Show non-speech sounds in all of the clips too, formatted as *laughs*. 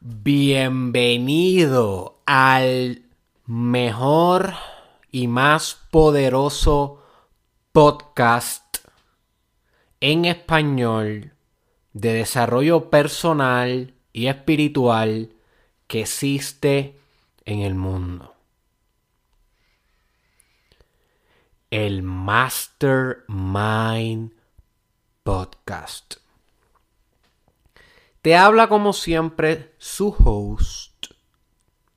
Bienvenido al mejor y más poderoso podcast en español de desarrollo personal y espiritual que existe en el mundo. El Mastermind Podcast. Te habla como siempre su host,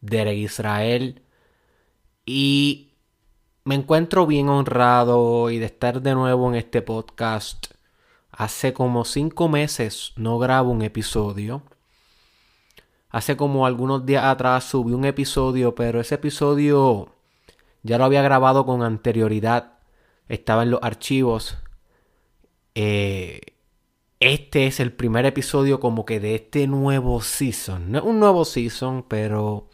Derek Israel, y me encuentro bien honrado y de estar de nuevo en este podcast. Hace como cinco meses no grabo un episodio. Hace como algunos días atrás subí un episodio, pero ese episodio ya lo había grabado con anterioridad. Estaba en los archivos. Eh, este es el primer episodio como que de este nuevo season. No es un nuevo season, pero...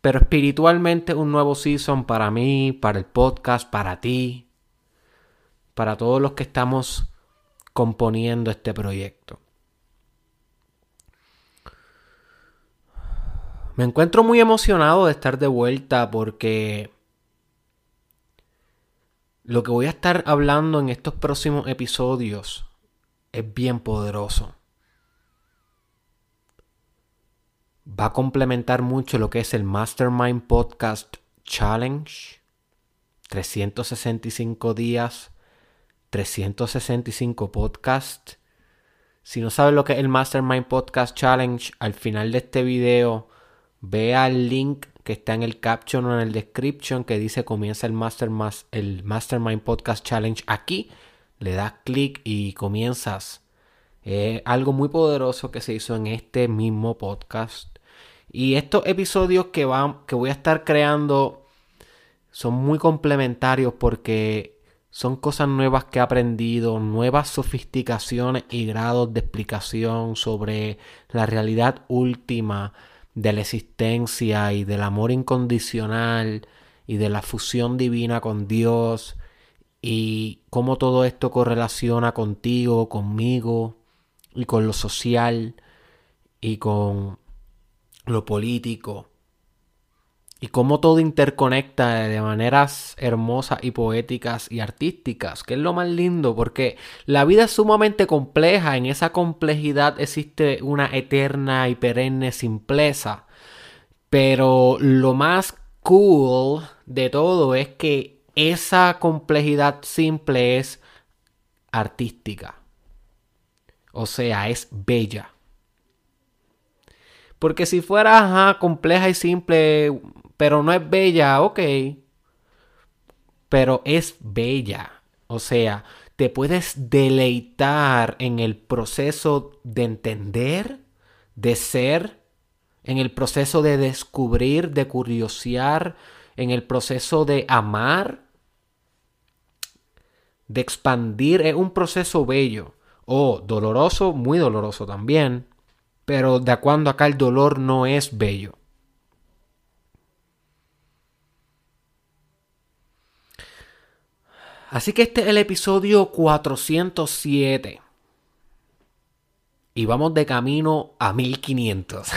Pero espiritualmente un nuevo season para mí, para el podcast, para ti, para todos los que estamos componiendo este proyecto. Me encuentro muy emocionado de estar de vuelta porque lo que voy a estar hablando en estos próximos episodios es bien poderoso. Va a complementar mucho lo que es el Mastermind Podcast Challenge. 365 días, 365 podcasts. Si no sabes lo que es el Mastermind Podcast Challenge, al final de este video Vea el link que está en el caption o en el description que dice comienza el, Master, el Mastermind Podcast Challenge aquí. Le das clic y comienzas. algo muy poderoso que se hizo en este mismo podcast. Y estos episodios que, que voy a estar creando son muy complementarios porque son cosas nuevas que he aprendido, nuevas sofisticaciones y grados de explicación sobre la realidad última de la existencia y del amor incondicional y de la fusión divina con Dios y cómo todo esto correlaciona contigo, conmigo y con lo social y con lo político. Y cómo todo interconecta de maneras hermosas y poéticas y artísticas, que es lo más lindo, porque la vida es sumamente compleja, en esa complejidad existe una eterna y perenne simpleza, pero lo más cool de todo es que esa complejidad simple es artística, o sea, es bella. Porque si fuera compleja y simple, pero no es bella, ok. Pero es bella. O sea, te puedes deleitar en el proceso de entender, de ser, en el proceso de descubrir, de curiosear, en el proceso de amar, de expandir. Es un proceso bello. O doloroso, muy doloroso también. Pero de cuando acá el dolor no es bello. Así que este es el episodio 407. Y vamos de camino a 1500.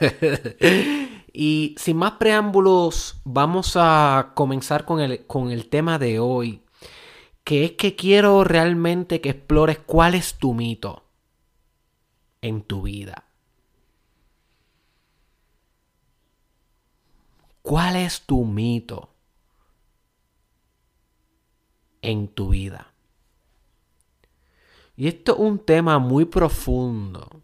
*laughs* y sin más preámbulos, vamos a comenzar con el, con el tema de hoy. Que es que quiero realmente que explores cuál es tu mito en tu vida. ¿Cuál es tu mito? en tu vida. Y esto es un tema muy profundo.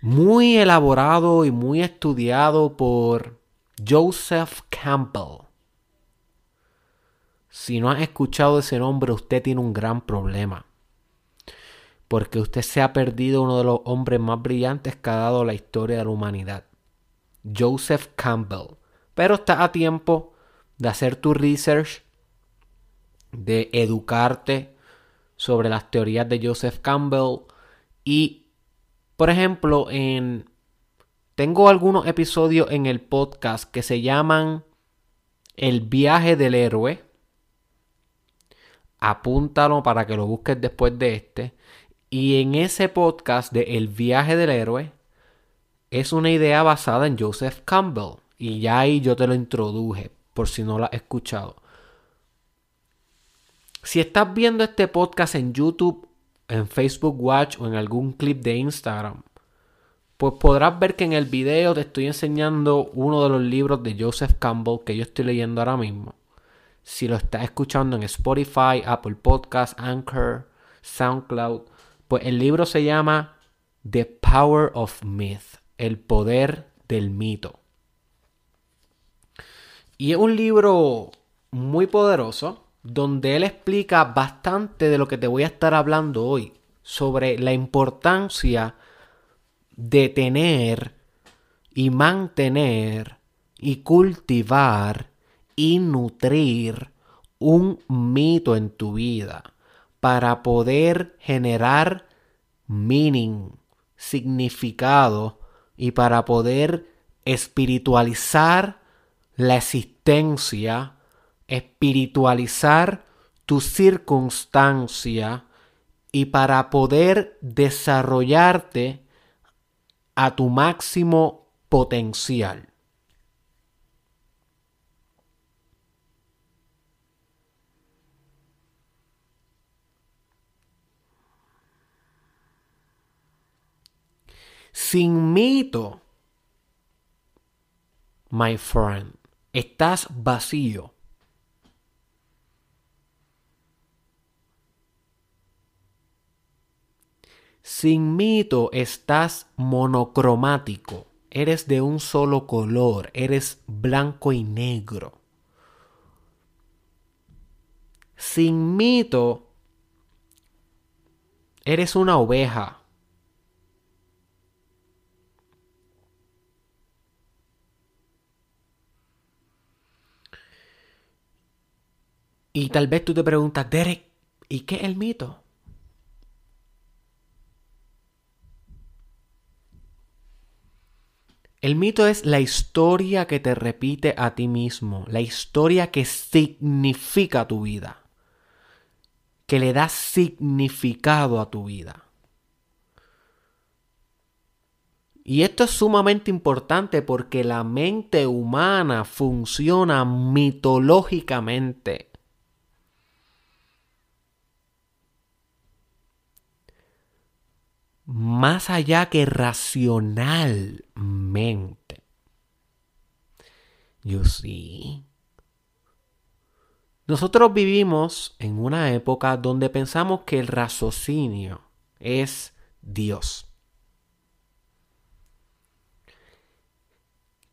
Muy elaborado y muy estudiado por Joseph Campbell. Si no has escuchado ese nombre, usted tiene un gran problema. Porque usted se ha perdido uno de los hombres más brillantes que ha dado la historia de la humanidad. Joseph Campbell. Pero está a tiempo de hacer tu research, de educarte sobre las teorías de Joseph Campbell y, por ejemplo, en tengo algunos episodios en el podcast que se llaman El viaje del héroe. Apúntalo para que lo busques después de este. Y en ese podcast de El viaje del héroe es una idea basada en Joseph Campbell. Y ya ahí yo te lo introduje, por si no lo has escuchado. Si estás viendo este podcast en YouTube, en Facebook Watch o en algún clip de Instagram, pues podrás ver que en el video te estoy enseñando uno de los libros de Joseph Campbell que yo estoy leyendo ahora mismo. Si lo estás escuchando en Spotify, Apple Podcasts, Anchor, SoundCloud, pues el libro se llama The Power of Myth, el poder del mito. Y es un libro muy poderoso donde él explica bastante de lo que te voy a estar hablando hoy sobre la importancia de tener y mantener y cultivar y nutrir un mito en tu vida para poder generar meaning, significado y para poder espiritualizar la existencia, espiritualizar tu circunstancia y para poder desarrollarte a tu máximo potencial. Sin mito, my friend, estás vacío. Sin mito estás monocromático. Eres de un solo color. Eres blanco y negro. Sin mito, eres una oveja. Y tal vez tú te preguntas, Derek, ¿y qué es el mito? El mito es la historia que te repite a ti mismo, la historia que significa tu vida, que le da significado a tu vida. Y esto es sumamente importante porque la mente humana funciona mitológicamente. Más allá que racionalmente. Yo sí. Nosotros vivimos en una época donde pensamos que el raciocinio es Dios.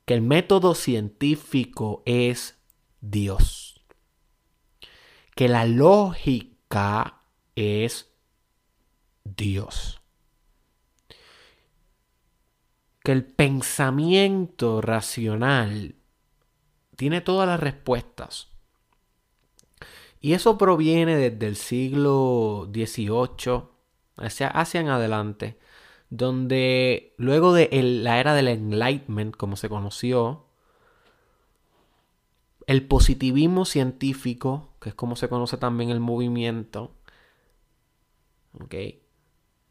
Que el método científico es Dios. Que la lógica es Dios. Que el pensamiento racional tiene todas las respuestas. Y eso proviene desde el siglo XVIII hacia, hacia en adelante, donde luego de la era del Enlightenment, como se conoció, el positivismo científico, que es como se conoce también el movimiento,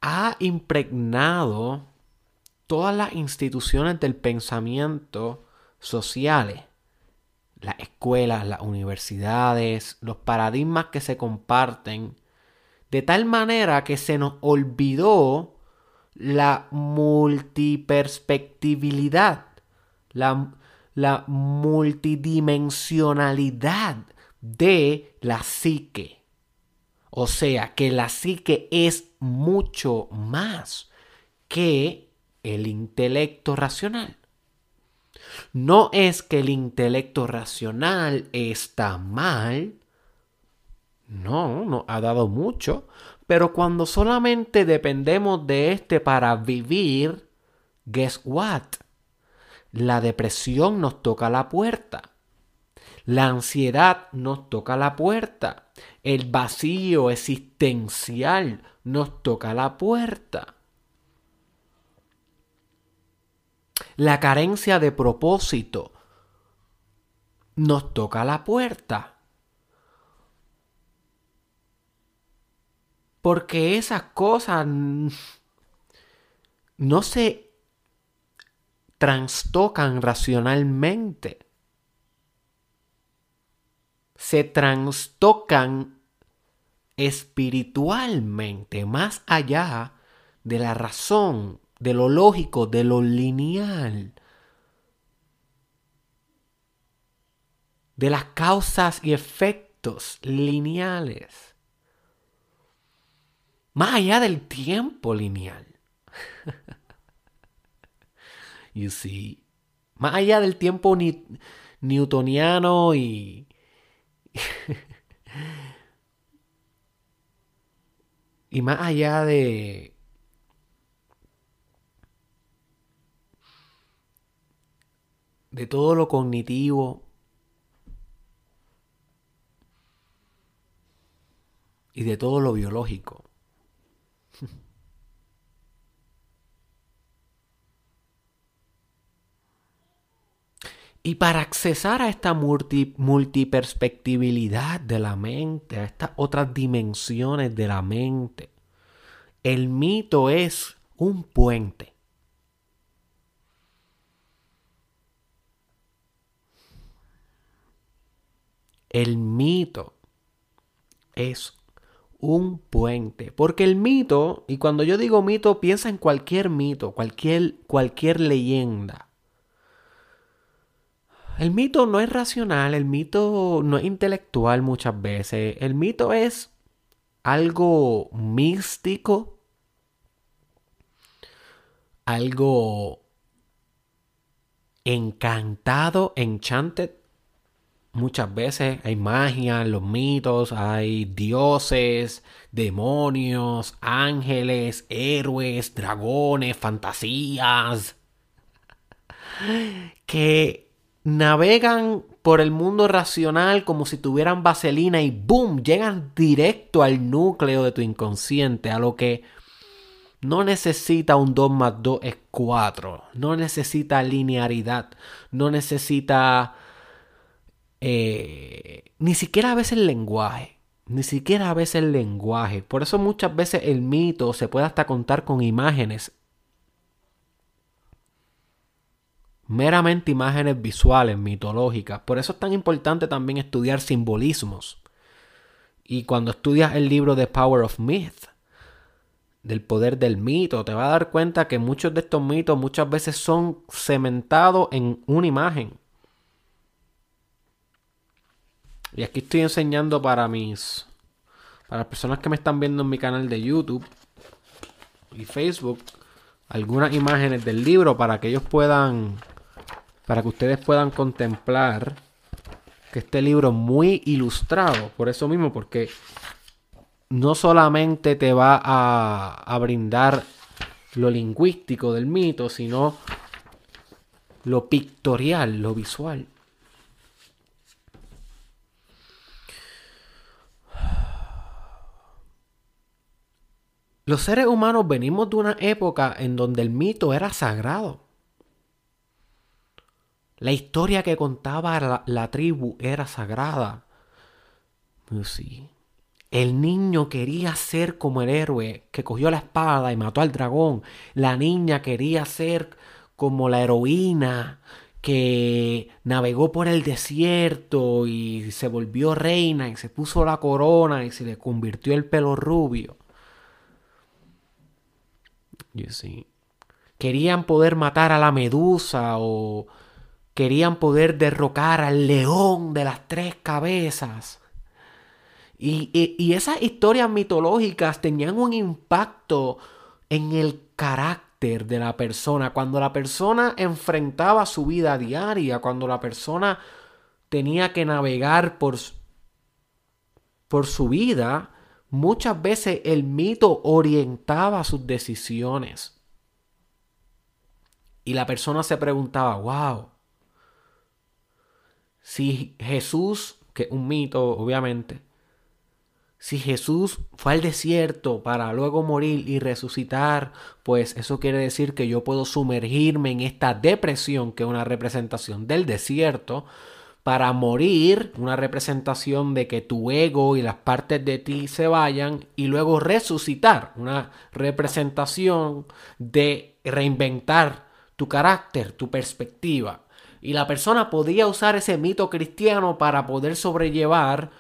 ha impregnado todas las instituciones del pensamiento sociales, las escuelas, las universidades, los paradigmas que se comparten, de tal manera que se nos olvidó la multiperspectividad, la, la multidimensionalidad de la psique. O sea, que la psique es mucho más que el intelecto racional. No es que el intelecto racional está mal. No, no ha dado mucho. Pero cuando solamente dependemos de este para vivir, guess what? La depresión nos toca la puerta. La ansiedad nos toca la puerta. El vacío existencial nos toca la puerta. La carencia de propósito nos toca la puerta. Porque esas cosas no se trastocan racionalmente. Se trastocan espiritualmente, más allá de la razón, de lo lógico, de lo lineal. De las causas y efectos lineales. Más allá del tiempo lineal. *laughs* you see. Más allá del tiempo ni newtoniano y. *laughs* y más allá de. De todo lo cognitivo y de todo lo biológico. *laughs* Y para accesar a esta multiperspectibilidad de la mente, a estas otras dimensiones de la mente, el mito es un puente. El mito es un puente. Porque el mito, y cuando yo digo mito, piensa en cualquier mito, cualquier, cualquier leyenda. El mito no es racional, el mito no es intelectual muchas veces. El mito es algo místico, algo encantado, enchanted. Muchas veces hay magia los mitos, hay dioses, demonios, ángeles, héroes, dragones, fantasías. *laughs* Que navegan por el mundo racional como si tuvieran vaselina y ¡boom! llegan directo al núcleo de tu inconsciente, a lo que no necesita un 2 más 2 es 4, no necesita linearidad, no necesita eh, ni siquiera a veces el lenguaje, ni siquiera a veces el lenguaje. Por eso muchas veces el mito se puede hasta contar con imágenes meramente imágenes visuales, mitológicas. Por eso es tan importante también estudiar simbolismos. Y cuando estudias el libro The Power of Myth, del poder del mito, te vas a dar cuenta que muchos de estos mitos muchas veces son cementados en una imagen. Y aquí estoy enseñando para mis para las personas que me están viendo en mi canal de YouTube y Facebook algunas imágenes del libro para que ellos puedan para que ustedes puedan contemplar que este libro es muy ilustrado, por eso mismo, porque no solamente te va a, a brindar lo lingüístico del mito, sino lo pictorial, lo visual. Los seres humanos venimos de una época en donde el mito era sagrado. La historia que contaba la, tribu era sagrada. Sí. El niño quería ser como el héroe que cogió la espada y mató al dragón. La niña quería ser como la heroína que navegó por el desierto y se volvió reina y se puso la corona y se le convirtió el pelo rubio. Querían poder matar a la medusa o querían poder derrocar al león de las tres cabezas. Y, esas historias mitológicas tenían un impacto en el carácter de la persona. Cuando la persona enfrentaba su vida diaria, cuando la persona tenía que navegar por, por su vida, muchas veces el mito orientaba sus decisiones. Y la persona se preguntaba, wow, si Jesús, que es un mito obviamente, si Jesús fue al desierto para luego morir y resucitar, pues eso quiere decir que yo puedo sumergirme en esta depresión, que es una representación del desierto, para morir, una representación de que tu ego y las partes de ti se vayan, y luego resucitar, una representación de reinventar tu carácter, tu perspectiva. Y la persona podía usar ese mito cristiano para poder sobrellevar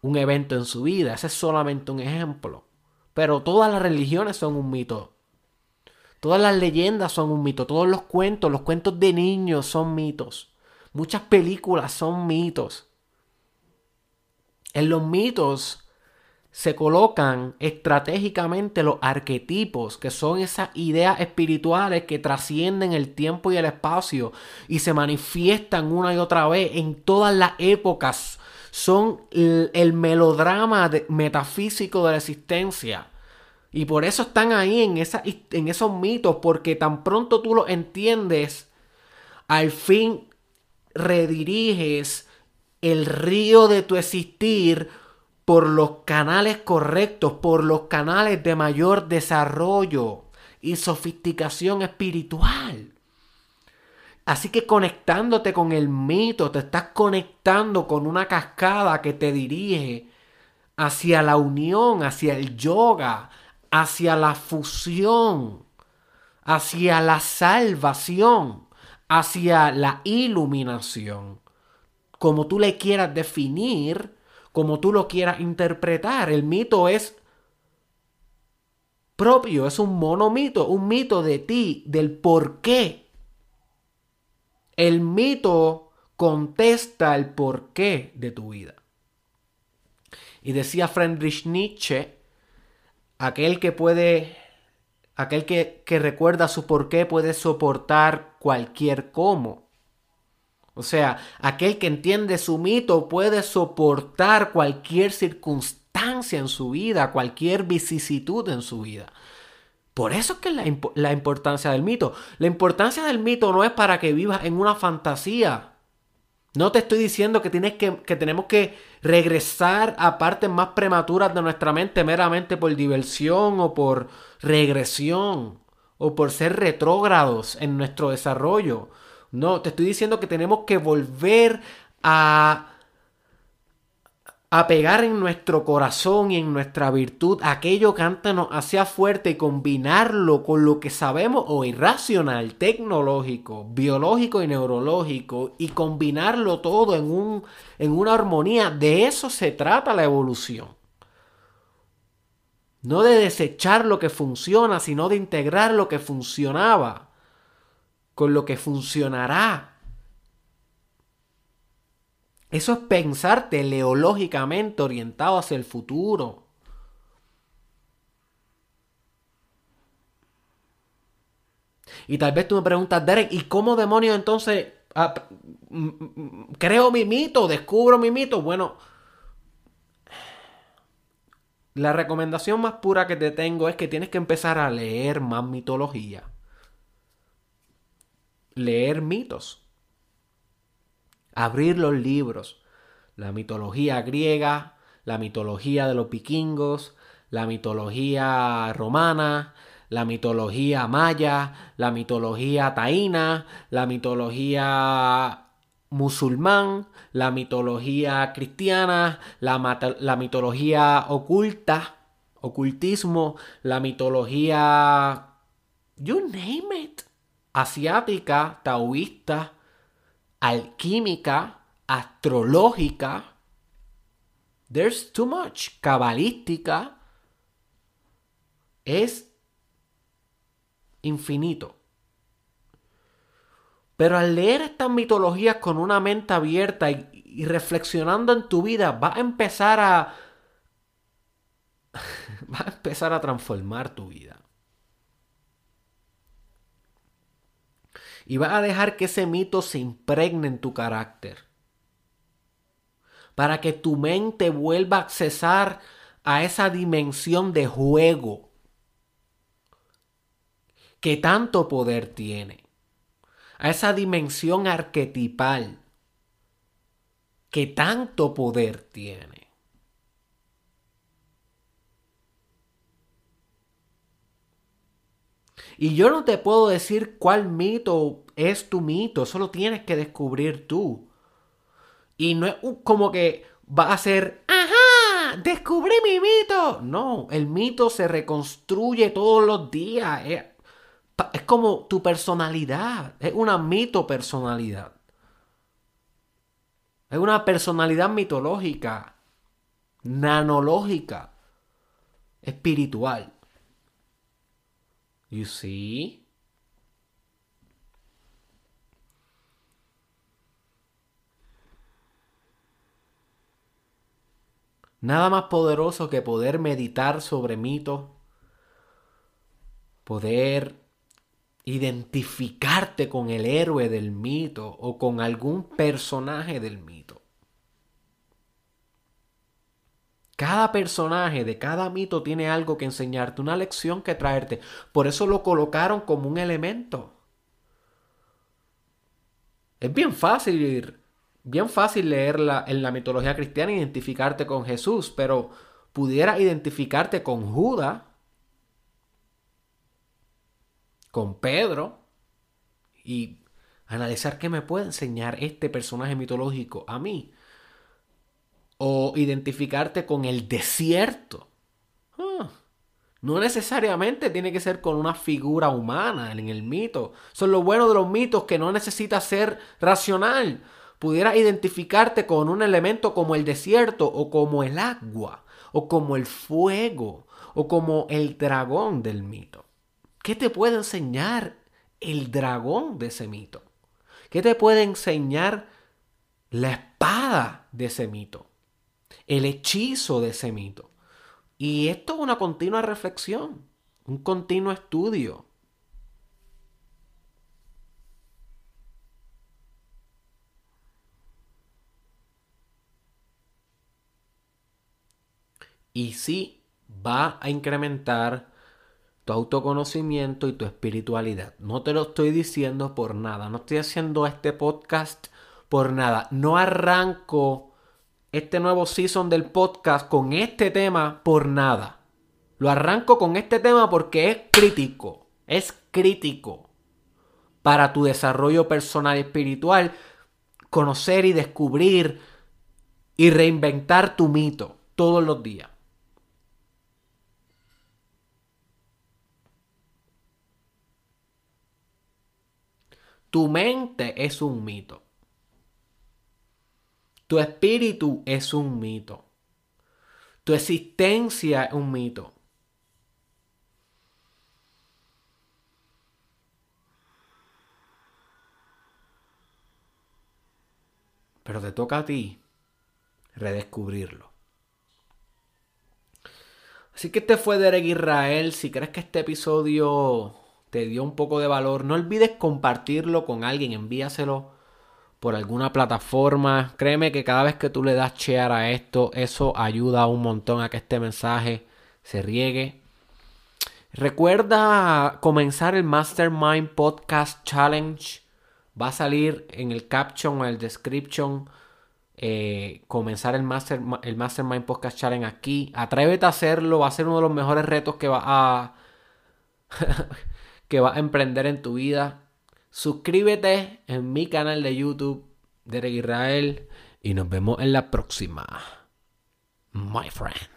un evento en su vida. Ese es solamente un ejemplo. Pero todas las religiones son un mito. Todas las leyendas son un mito. Todos los cuentos, los cuentos de niños son mitos. Muchas películas son mitos. En los mitos se colocan estratégicamente los arquetipos, que son esas ideas espirituales que trascienden el tiempo y el espacio y se manifiestan una y otra vez en todas las épocas. Son el, melodrama metafísico de la existencia. Y por eso están ahí en, en esos mitos, porque tan pronto tú los entiendes, al fin rediriges el río de tu existir por los canales correctos, por los canales de mayor desarrollo y sofisticación espiritual. Así que conectándote con el mito, te estás conectando con una cascada que te dirige hacia la unión, hacia el yoga, hacia la fusión, hacia la salvación, hacia la iluminación. Como tú le quieras definir, como tú lo quieras interpretar. El mito es propio, es un monomito, un mito de ti, del por qué. El mito contesta el porqué de tu vida. Y decía Friedrich Nietzsche, aquel que puede, aquel que, que recuerda su porqué puede soportar cualquier cómo. O sea, aquel que entiende su mito puede soportar cualquier circunstancia en su vida, cualquier vicisitud en su vida. Por eso es que la, la importancia del mito. La importancia del mito no es para que vivas en una fantasía. No te estoy diciendo que, tienes que, que tenemos que regresar a partes más prematuras de nuestra mente meramente por diversión o por regresión o por ser retrógrados en nuestro desarrollo. No, te estoy diciendo que tenemos que volver a, a pegar en nuestro corazón y en nuestra virtud aquello que antes nos hacía fuerte y combinarlo con lo que sabemos hoy, racional, tecnológico, biológico y neurológico, y combinarlo todo en, un, en una armonía. De eso se trata la evolución. No de desechar lo que funciona, sino de integrar lo que funcionaba con lo que funcionará. Eso es pensar teleológicamente orientado hacia el futuro. Y tal vez tú me preguntas, Derek, ¿y cómo demonios entonces ah, creo mi mito, descubro mi mito? Bueno, la recomendación más pura que te tengo es que tienes que empezar a leer más mitología leer mitos, abrir los libros, la mitología griega, la mitología de los vikingos, la mitología romana, la mitología maya, la mitología taína, la mitología musulmán, la mitología cristiana, la, la mitología oculta, ocultismo, la mitología... You name it asiática, taoísta, alquímica, astrológica. There's too much. Cabalística. Es infinito. Pero al leer estas mitologías con una mente abierta y, reflexionando en tu vida, va a empezar a. *laughs* va a empezar a transformar tu vida. Y vas a dejar que ese mito se impregne en tu carácter. Para que tu mente vuelva a accesar a esa dimensión de juego que tanto poder tiene. A esa dimensión arquetipal que tanto poder tiene. Y yo no te puedo decir cuál mito es tu mito, solo tienes que descubrir tú. Y no es como que va a ser, ajá, descubrí mi mito. No, el mito se reconstruye todos los días. Es, es como tu personalidad. Es una mito personalidad. Es una personalidad mitológica, nanológica, espiritual. You see? Nada más poderoso que poder meditar sobre mitos, poder identificarte con el héroe del mito o con algún personaje del mito. Cada personaje de cada mito tiene algo que enseñarte, una lección que traerte. Por eso lo colocaron como un elemento. Es bien fácil, bien fácil leerla en la mitología cristiana e identificarte con Jesús, pero pudiera identificarte con Judas, con Pedro y analizar qué me puede enseñar este personaje mitológico a mí o identificarte con el desierto. Ah, no necesariamente tiene que ser con una figura humana en el mito. Son lo bueno de los mitos que no necesita ser racional. Pudiera identificarte con un elemento como el desierto o como el agua o como el fuego o como el dragón del mito. ¿Qué te puede enseñar el dragón de ese mito? ¿Qué te puede enseñar la espada de ese mito? El hechizo de ese mito. Y esto es una continua reflexión, un continuo estudio. Y sí, va a incrementar tu autoconocimiento y tu espiritualidad. No te lo estoy diciendo por nada. No estoy haciendo este podcast por nada. No arranco este nuevo season del podcast con este tema por nada. Lo arranco con este tema porque es crítico. Es crítico para tu desarrollo personal y espiritual conocer y descubrir y reinventar tu mito todos los días. Tu mente es un mito. Tu espíritu es un mito. Tu existencia es un mito. Pero te toca a ti redescubrirlo. Así que este fue Derek Israel. Si crees que este episodio te dio un poco de valor, no olvides compartirlo con alguien, envíaselo por alguna plataforma. Créeme que cada vez que tú le das share a esto, eso ayuda un montón a que este mensaje se riegue. Recuerda comenzar el Mastermind Podcast Challenge. Va a salir en el caption o el description. Eh, comenzar el, Master, el Mastermind Podcast Challenge aquí. Atrévete a hacerlo. Va a ser uno de los mejores retos que va a, *laughs* que va a emprender en tu vida. Suscríbete en mi canal de YouTube, Derek Israel, y nos vemos en la próxima. My friend.